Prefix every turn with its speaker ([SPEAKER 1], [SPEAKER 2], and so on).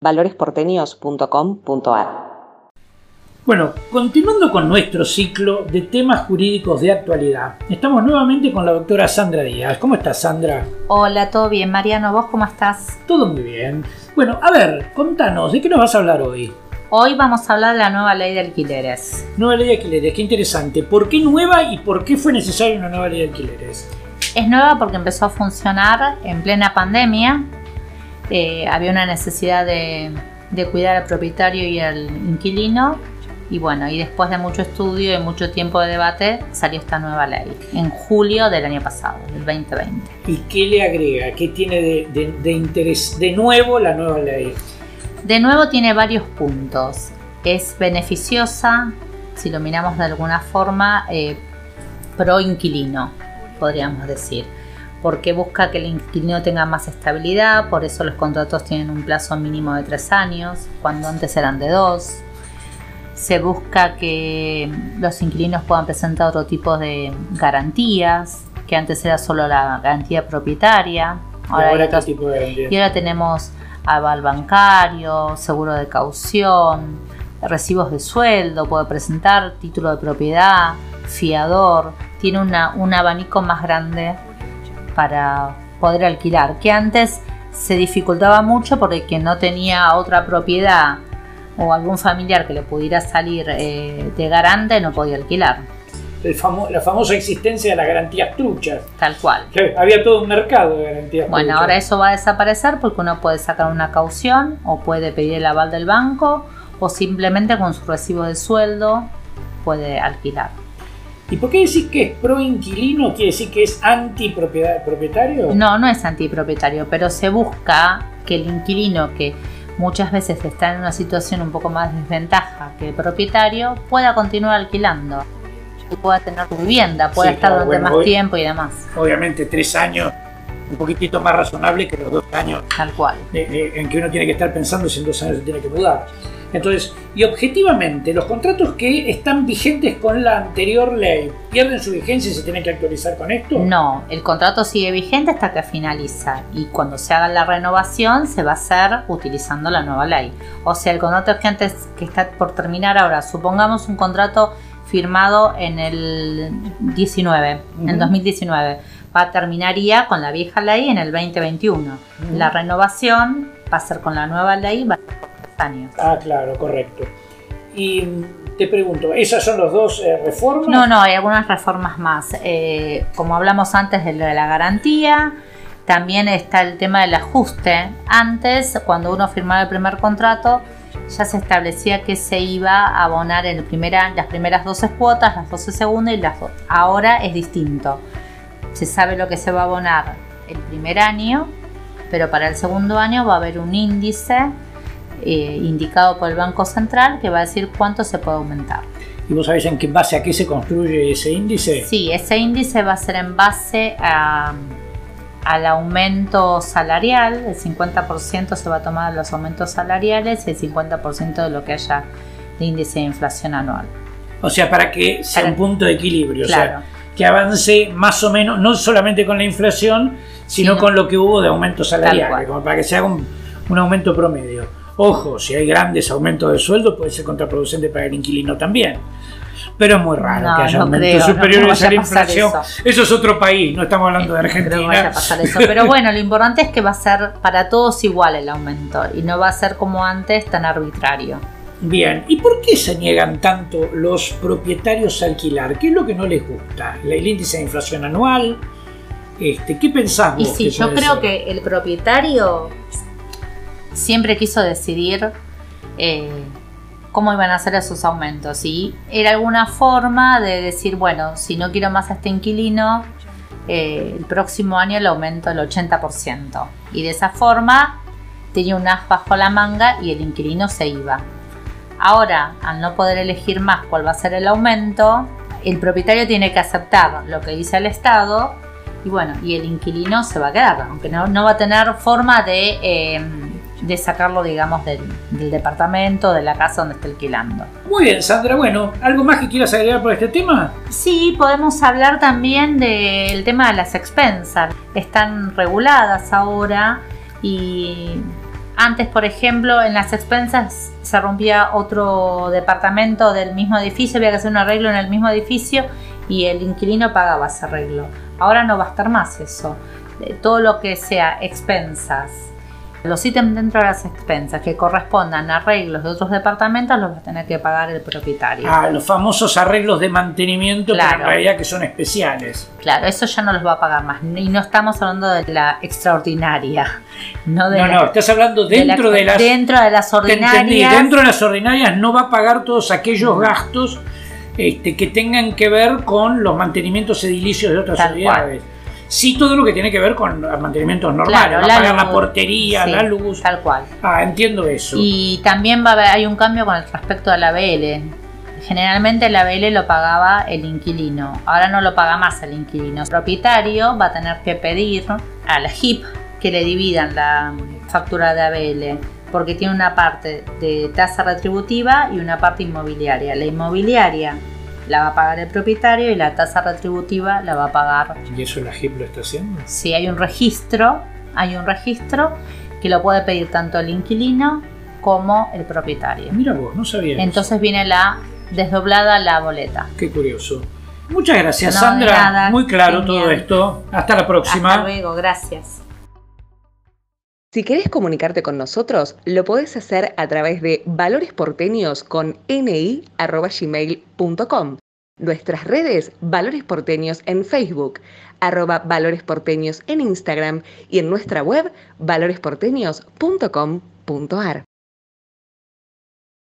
[SPEAKER 1] valoresporteños.com.ar.
[SPEAKER 2] Bueno, continuando con nuestro ciclo de temas jurídicos de actualidad, estamos nuevamente con la doctora Sandra Díaz. ¿Cómo estás, Sandra?
[SPEAKER 3] Hola, todo bien. Mariano, ¿vos cómo estás?
[SPEAKER 2] Todo muy bien. Bueno, a ver, contanos, ¿de qué nos vas a hablar hoy?
[SPEAKER 3] Hoy vamos a hablar de la nueva ley de alquileres.
[SPEAKER 2] Nueva ley de alquileres, qué interesante. ¿Por qué nueva y por qué fue necesaria una nueva ley de alquileres?
[SPEAKER 3] Es nueva porque empezó a funcionar en plena pandemia. Eh, había una necesidad de, de cuidar al propietario y al inquilino y bueno, y después de mucho estudio y mucho tiempo de debate, salió esta nueva ley en julio del año pasado, del 2020.
[SPEAKER 2] ¿Y qué le agrega? ¿Qué tiene de, interés de nuevo la nueva ley?
[SPEAKER 3] De nuevo tiene varios puntos. Es beneficiosa, si lo miramos de alguna forma, eh, pro inquilino, podríamos decir porque busca que el inquilino tenga más estabilidad, por eso los contratos tienen un plazo mínimo de tres años, cuando antes eran de dos. Se busca que los inquilinos puedan presentar otro tipo de garantías, que antes era solo la garantía propietaria.
[SPEAKER 2] Ahora, y
[SPEAKER 3] ahora tenemos aval bancario, seguro de caución, recibos de sueldo, puede presentar título de propiedad, fiador, tiene una, un abanico más grande para poder alquilar, que antes se dificultaba mucho porque quien no tenía otra propiedad o algún familiar que le pudiera salir eh, de garante no podía alquilar.
[SPEAKER 2] la famosa existencia de las garantías truchas.
[SPEAKER 3] Tal cual.
[SPEAKER 2] había todo un mercado de garantías
[SPEAKER 3] Bueno, ahora eso va a desaparecer porque uno puede sacar una caución o puede pedir el aval del banco o simplemente con su recibo de sueldo puede alquilar.
[SPEAKER 2] ¿Y por qué decir que es pro inquilino? ¿Quiere decir que es anti propietario?
[SPEAKER 3] No, no es anti propietario, pero se busca que el inquilino que muchas veces está en una situación un poco más desventaja que el propietario, pueda continuar alquilando y pueda tener vivienda, pueda estar durante más tiempo y demás.
[SPEAKER 2] Obviamente tres años un poquitito más razonable que los dos años
[SPEAKER 3] Tal cual.
[SPEAKER 2] en que uno tiene que estar pensando si en dos años se tiene que mudar. Entonces, y objetivamente, los contratos que están vigentes con la anterior ley, ¿pierden su vigencia y se tienen que actualizar con esto?
[SPEAKER 3] No, el contrato sigue vigente hasta que finaliza y cuando se haga la renovación se va a hacer utilizando la nueva ley. O sea, el contrato que antes que está por terminar ahora, supongamos un contrato firmado en el 19, en el 2019, va terminaría con la vieja ley en el 2021. La renovación va a ser con la nueva ley, va a ser
[SPEAKER 2] Ah, claro, correcto. Y te pregunto, ¿esas son las dos eh, reformas?
[SPEAKER 3] No, no, hay algunas reformas más. Eh, como hablamos antes de la garantía, también está el tema del ajuste. Antes, cuando uno firmaba el primer contrato, ya se establecía que se iba a abonar en el las primeras 12 cuotas, las 12 segundas y las Ahora es distinto. Se sabe lo que se va a abonar el primer año, pero para el segundo año va a haber un índice eh, indicado por el Banco Central que va a decir cuánto se puede aumentar.
[SPEAKER 2] ¿Y vos sabés en qué base a qué se construye ese índice?
[SPEAKER 3] Sí, ese índice va a ser en base al aumento salarial, el 50% se va a tomar los aumentos salariales y el 50% de lo que haya de índice de inflación anual.
[SPEAKER 2] O sea, para que sea un punto de equilibrio, o sea, que avance más o menos, no solamente con la inflación, sino, con lo que hubo de aumento salarial, como para que se haga un aumento promedio. Ojo, si hay grandes aumentos de sueldo puede ser contraproducente para el inquilino también. Pero es muy raro que haya aumentos superiores a la inflación. Eso. es otro país, no estamos hablando de Argentina.
[SPEAKER 3] Pero bueno, lo importante es que va a ser para todos igual el aumento y no va a ser como antes tan arbitrario.
[SPEAKER 2] Bien, ¿y por qué se niegan tanto los propietarios a alquilar? ¿Qué es lo que no les gusta? ¿El índice de inflación anual? Este, ¿Qué pensamos?
[SPEAKER 3] Y sí, yo creo que el propietario siempre quiso decidir eh, cómo iban a ser esos aumentos. Y era alguna forma de decir, bueno, si no quiero más a este inquilino, eh, el próximo año le aumento el 80%. Y de esa forma tenía un as bajo la manga y el inquilino se iba. Ahora, al no poder elegir más cuál va a ser el aumento, el propietario tiene que aceptar lo que dice el Estado y bueno, y el inquilino se va a quedar, aunque no, no va a tener forma de... Eh, de sacarlo, digamos, del, departamento, de la casa donde está alquilando.
[SPEAKER 2] Muy bien, Sandra. Bueno, ¿algo más que quieras agregar por este tema?
[SPEAKER 3] Sí, podemos hablar también del tema de las expensas. Están reguladas ahora y Antes, por ejemplo, en las expensas se rompía otro departamento del mismo edificio, había que hacer un arreglo en el mismo edificio y el inquilino pagaba ese arreglo. Ahora no va a estar más eso. Todo lo que sea expensas, los ítems dentro de las expensas que correspondan a arreglos de otros departamentos los va a tener que pagar el propietario.
[SPEAKER 2] Ah, los famosos arreglos de mantenimiento, claro. en realidad que son especiales.
[SPEAKER 3] Claro, eso ya no los va a pagar más. Y no estamos hablando de la extraordinaria.
[SPEAKER 2] No, de no, estás hablando dentro de, las...
[SPEAKER 3] Dentro de las ordinarias.
[SPEAKER 2] Dentro de las ordinarias no va a pagar todos aquellos gastos este, que tengan que ver con los mantenimientos edilicios de otras unidades sí todo lo que tiene que ver con mantenimientos normales, la, pagar la portería, la luz.
[SPEAKER 3] Tal cual.
[SPEAKER 2] Ah, entiendo eso.
[SPEAKER 3] Y también va a haber, hay un cambio con respecto a la BL. Generalmente la BL lo pagaba el inquilino, ahora no lo paga más el inquilino. El propietario va a tener que pedir a la HIP que le dividan la factura de ABL, porque tiene una parte de tasa retributiva y una parte inmobiliaria. La inmobiliaria la va a pagar el propietario y la tasa retributiva la va a pagar.
[SPEAKER 2] ¿Y eso la HIP lo está haciendo?
[SPEAKER 3] Sí, hay un registro, hay un registro que lo puede pedir tanto el inquilino como el propietario.
[SPEAKER 2] Mira vos, no sabía.
[SPEAKER 3] Entonces viene la desdoblada la boleta.
[SPEAKER 2] Qué curioso. Muchas gracias, Sandra. Muy claro todo esto. Hasta la próxima.
[SPEAKER 3] Hasta luego, gracias.
[SPEAKER 1] Si querés comunicarte con nosotros, lo podés hacer a través de valoresporteños con ni.gmail.com. Nuestras redes, Valores Porteños en Facebook, arroba Valores Porteños en Instagram y en nuestra web valoresporteños.com.ar.